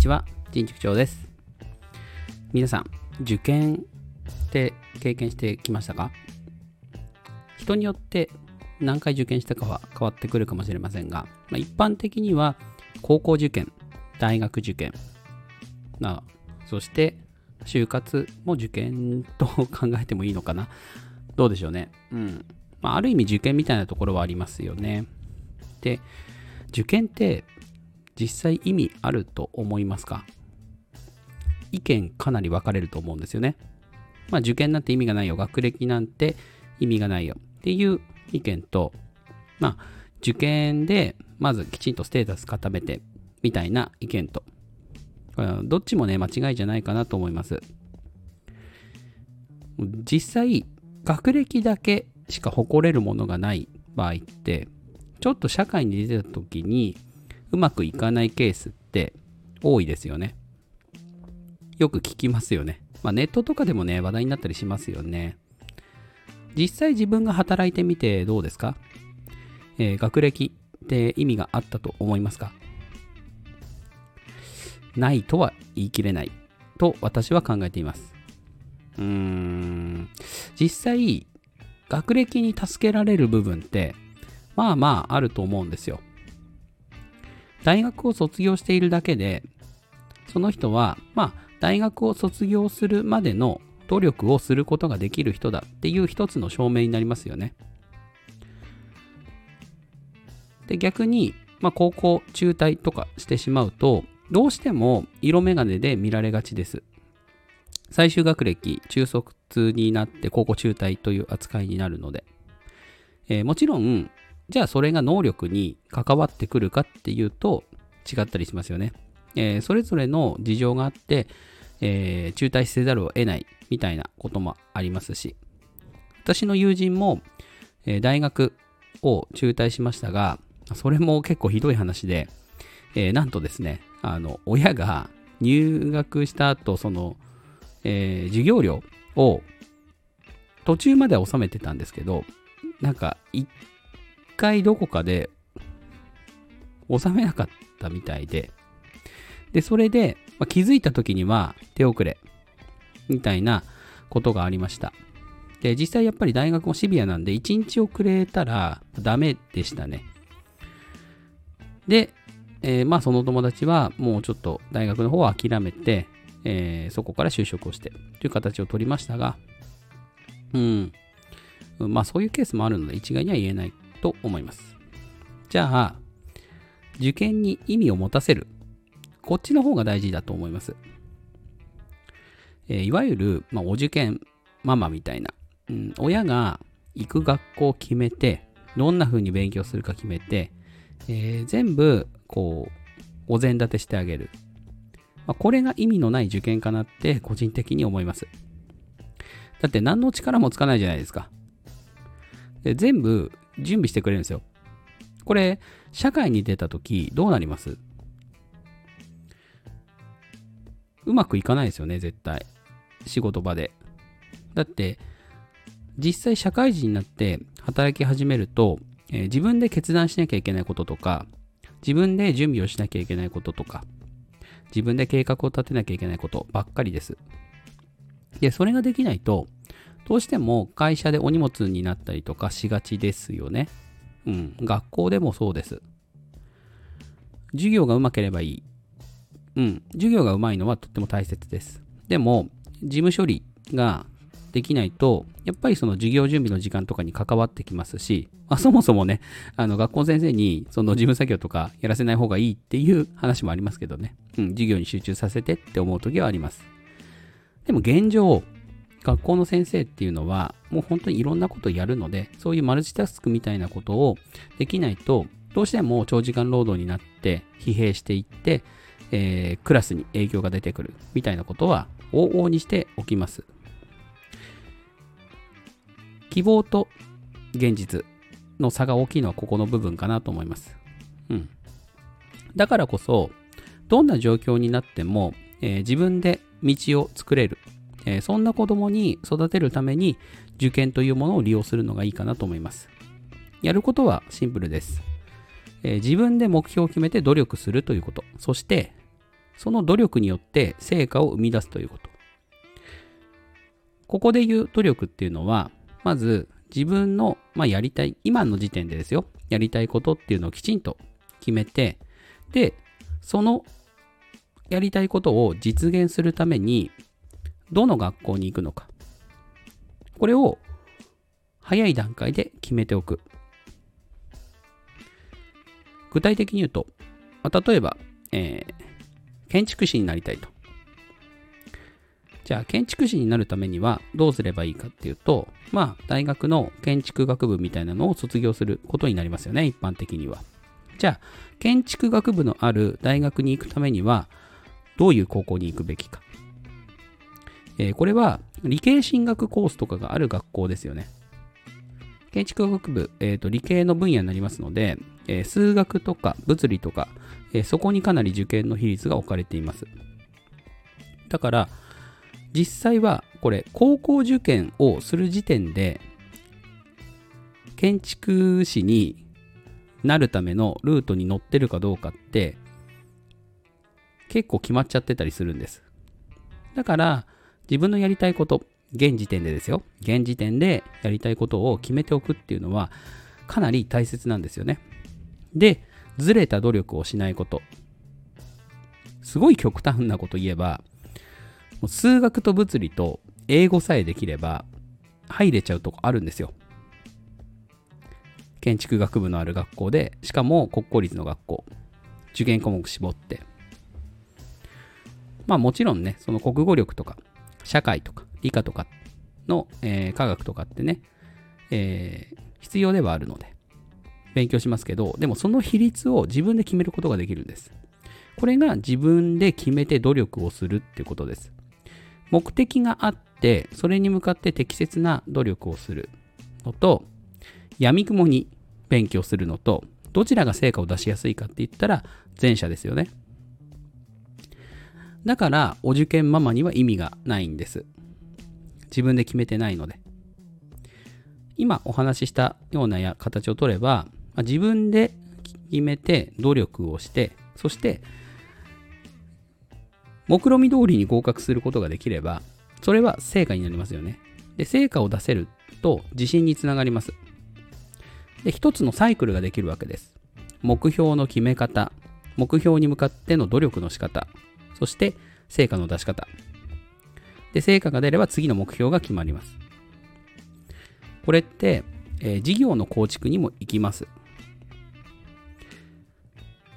ちは、人畜長です。皆さん、受験って経験してきましたか？人によって何回受験したかは変わってくるかもしれませんが、まあ、一般的には高校受験、大学受験、まあ、そして就活も受験と考えてもいいのかな？どうでしょうね。うん。まあ、ある意味受験みたいなところはありますよね。で、受験って実際意味あると思いますか？意見かなり分かれると思うんですよね。まあ受験なんて意味がないよ。学歴なんて意味がないよ。っていう意見と、まあ受験でまずきちんとステータス固めてみたいな意見と、どっちもね、間違いじゃないかなと思います。実際、学歴だけしか誇れるものがない場合って、ちょっと社会に出てた時にうまくいかないケースって多いですよね。よく聞きますよね。まあ、ネットとかでもね、話題になったりしますよね。実際自分が働いてみてどうですか、えー、学歴って意味があったと思いますか？ないとは言い切れないと私は考えています。うーん、実際、学歴に助けられる部分ってまあまああると思うんですよ。大学を卒業しているだけで、その人は、まあ、大学を卒業するまでの努力をすることができる人だっていう一つの証明になりますよね。で、逆に、まあ、高校中退とかしてしまうと、どうしても色眼鏡で見られがちです。最終学歴、中卒になって高校中退という扱いになるので。えー、もちろん、じゃあそれが能力に関わってくるかっていうと違ったりしますよね。えー、それぞれの事情があって、えー、中退せざるを得ないみたいなこともありますし、私の友人も、えー、大学を中退しましたが、それも結構ひどい話で、えー、なんとですね、あの、親が入学した後、その、えー、授業料を途中までは納めてたんですけど、なんか、一回どこかで収めなかったみたいで、で、それで、まあ、気づいた時には手遅れ、みたいなことがありました。で、実際やっぱり大学もシビアなんで、1日遅れたらダメでしたね。で、えー、まあその友達はもうちょっと大学の方は諦めて、えー、そこから就職をしてという形を取りましたが、うん。まあそういうケースもあるので一概には言えないと思います。じゃあ、受験に意味を持たせる。こっちの方が大事だと思います。えー、いわゆる、まあ、お受験ママみたいな、うん、親が行く学校を決めて、どんな風に勉強するか決めて、えー、全部、こう、お膳立てしてあげる。まあ、これが意味のない受験かなって個人的に思います。だって何の力もつかないじゃないですか。で全部準備してくれるんですよ。これ、社会に出た時どうなります？うまくいかないですよね、絶対。仕事場で。だって、実際社会人になって働き始めると、えー、自分で決断しなきゃいけないこととか、自分で準備をしなきゃいけないこととか、自分で計画を立てなきゃいけないことばっかりです。で、それができないと、どうしても会社でお荷物になったりとかしがちですよね。うん。学校でもそうです。授業がうまければいい。うん。授業がうまいのはとっても大切です。でも、事務処理ができないと、やっぱりその授業準備の時間とかに関わってきますし、まあ、そもそもね、あの学校先生にその事務作業とかやらせない方がいいっていう話もありますけどね。うん、授業に集中させてって思う時はあります。でも現状、学校の先生っていうのは、もう本当にいろんなことやるので、そういうマルチタスクみたいなことをできないと、どうしても長時間労働になって疲弊していって、えー、クラスに影響が出てくるみたいなことは往々にしておきます。希望と現実の差が大きいのはここの部分かなと思います。うん。だからこそ、どんな状況になっても、えー、自分で道を作れるえー、そんな子供に育てるために受験というものを利用するのがいいかなと思います。やることはシンプルです。えー、自分で目標を決めて努力するということ。そして、その努力によって成果を生み出すということ。ここで言う努力っていうのは、まず自分の、まあ、やりたい、今の時点でですよ、やりたいことっていうのをきちんと決めて、で、そのやりたいことを実現するために、どの学校に行くのか。これを早い段階で決めておく。具体的に言うと、ま、例えば、えー、建築士になりたいと。じゃあ、建築士になるためにはどうすればいいかっていうと、まあ、大学の建築学部みたいなのを卒業することになりますよね、一般的には。じゃあ、建築学部のある大学に行くためには、どういう高校に行くべきか。えー、これは、理系進学コースとかがある学校ですよね。建築学部、えーと、理系の分野になりますので、えー、数学とか物理とか、えー、そこにかなり受験の比率が置かれています。だから、実際はこれ、高校受験をする時点で、建築士になるためのルートに乗ってるかどうかって、結構決まっちゃってたりするんです。だから、自分のやりたいこと、現時点でですよ。現時点でやりたいことを決めておくっていうのはかなり大切なんですよね。で、ずれた努力をしないこと。すごい極端なこと言えば、もう数学と物理と英語さえできれば入れちゃうとこあるんですよ。建築学部のある学校で、しかも国公立の学校。受験項目絞って。まあもちろんね、その国語力とか、社会とか、理科とかの、えー、科学とかってね、えー、必要ではあるので、勉強しますけど、でもその比率を自分で決めることができるんです。これが自分で決めて努力をするってことです。目的があって、それに向かって適切な努力をするのと、闇雲に勉強するのと、どちらが成果を出しやすいかって言ったら前者ですよね。だから、お受験ママには意味がないんです。自分で決めてないので。今お話ししたようなや形を取れば、ま自分で決めて努力をして、そして目論見通りに合格することができれば、それは成果になりますよね。で、成果を出せると自信につながります。で、一つのサイクルができるわけです。目標の決め方、目標に向かっての努力の仕方、そして成果の出し方。で、成果が出れば次の目標が決まります。これって、えー、事業の構築にも行きます。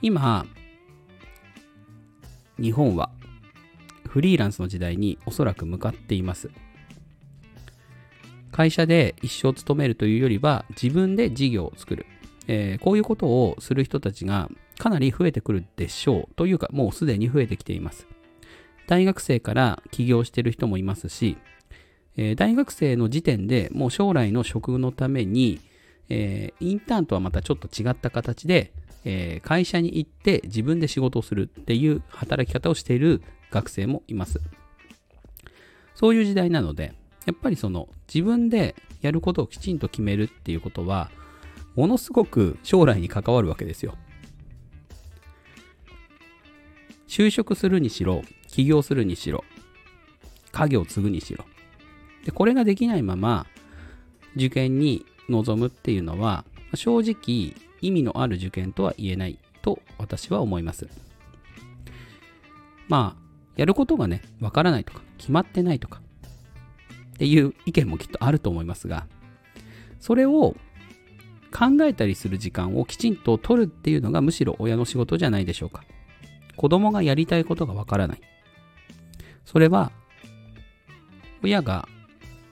今、日本はフリーランスの時代におそらく向かっています。会社で一生勤めるというよりは自分で事業を作る。えー、こういうことをする人たちがかなり増えてくるでしょう。というか、もうすでに増えてきています。大学生から起業してる人もいますし、えー、大学生の時点でもう将来の職のために、えー、インターンとはまたちょっと違った形で、えー、会社に行って自分で仕事をするっていう働き方をしている学生もいます。そういう時代なので、やっぱりその自分でやることをきちんと決めるっていうことは、ものすごく将来に関わるわけですよ。就職するにしろ、起業するにしろ、家業を継ぐにしろ。で、これができないまま受験に臨むっていうのは、正直意味のある受験とは言えないと私は思います。まあ、やることがね、わからないとか、決まってないとか、っていう意見もきっとあると思いますが、それを考えたりする時間をきちんと取るっていうのがむしろ親の仕事じゃないでしょうか。子供がやりたいことがわからない。それは、親が、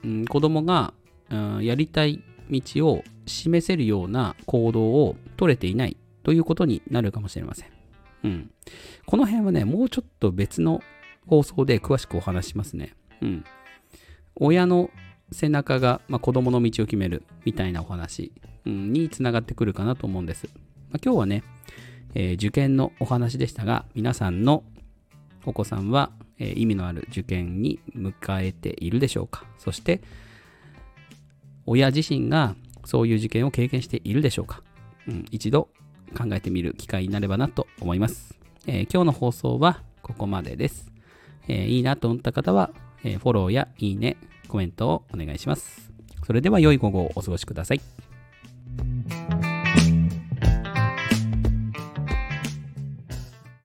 うん、子供が、うん、やりたい道を示せるような行動を取れていないということになるかもしれません。うん。この辺はね、もうちょっと別の放送で詳しくお話しますね。うん。親の背中が、まあ、子供の道を決めるみたいなお話、うん、につながってくるかなと思うんです。まあ、今日はね、えー、受験のお話でしたが、皆さんのお子さんは、えー、意味のある受験に迎えているでしょうか？そして、親自身がそういう受験を経験しているでしょうか、うん、一度考えてみる機会になればなと思います。えー、今日の放送はここまでです。えーいいなと思った方は、えーフォローやいいね、コメントをお願いします。それでは良い午後をお過ごしください。